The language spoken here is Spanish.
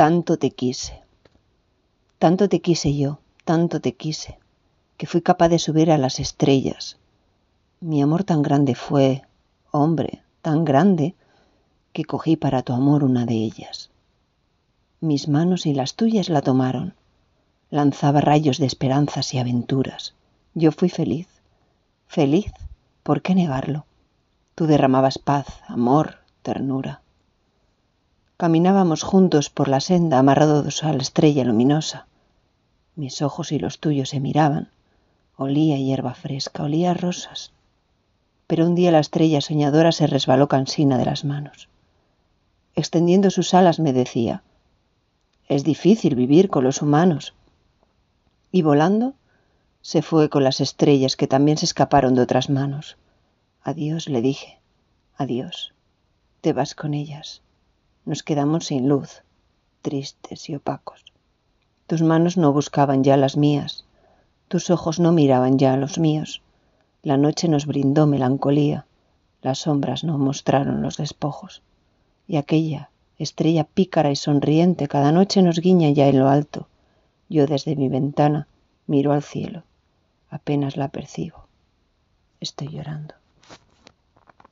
tanto te quise. Tanto te quise yo, tanto te quise, que fui capaz de subir a las estrellas. Mi amor tan grande fue, hombre, tan grande, que cogí para tu amor una de ellas. Mis manos y las tuyas la tomaron. Lanzaba rayos de esperanzas y aventuras. Yo fui feliz. Feliz, ¿por qué negarlo? Tú derramabas paz, amor, ternura. Caminábamos juntos por la senda amarrados a la estrella luminosa. Mis ojos y los tuyos se miraban. Olía hierba fresca, olía rosas. Pero un día la estrella soñadora se resbaló cansina de las manos. Extendiendo sus alas me decía, es difícil vivir con los humanos. Y volando, se fue con las estrellas que también se escaparon de otras manos. Adiós, le dije, adiós, te vas con ellas. Nos quedamos sin luz, tristes y opacos. Tus manos no buscaban ya las mías, tus ojos no miraban ya los míos. La noche nos brindó melancolía, las sombras no mostraron los despojos. Y aquella estrella pícara y sonriente cada noche nos guiña ya en lo alto. Yo desde mi ventana miro al cielo, apenas la percibo. Estoy llorando.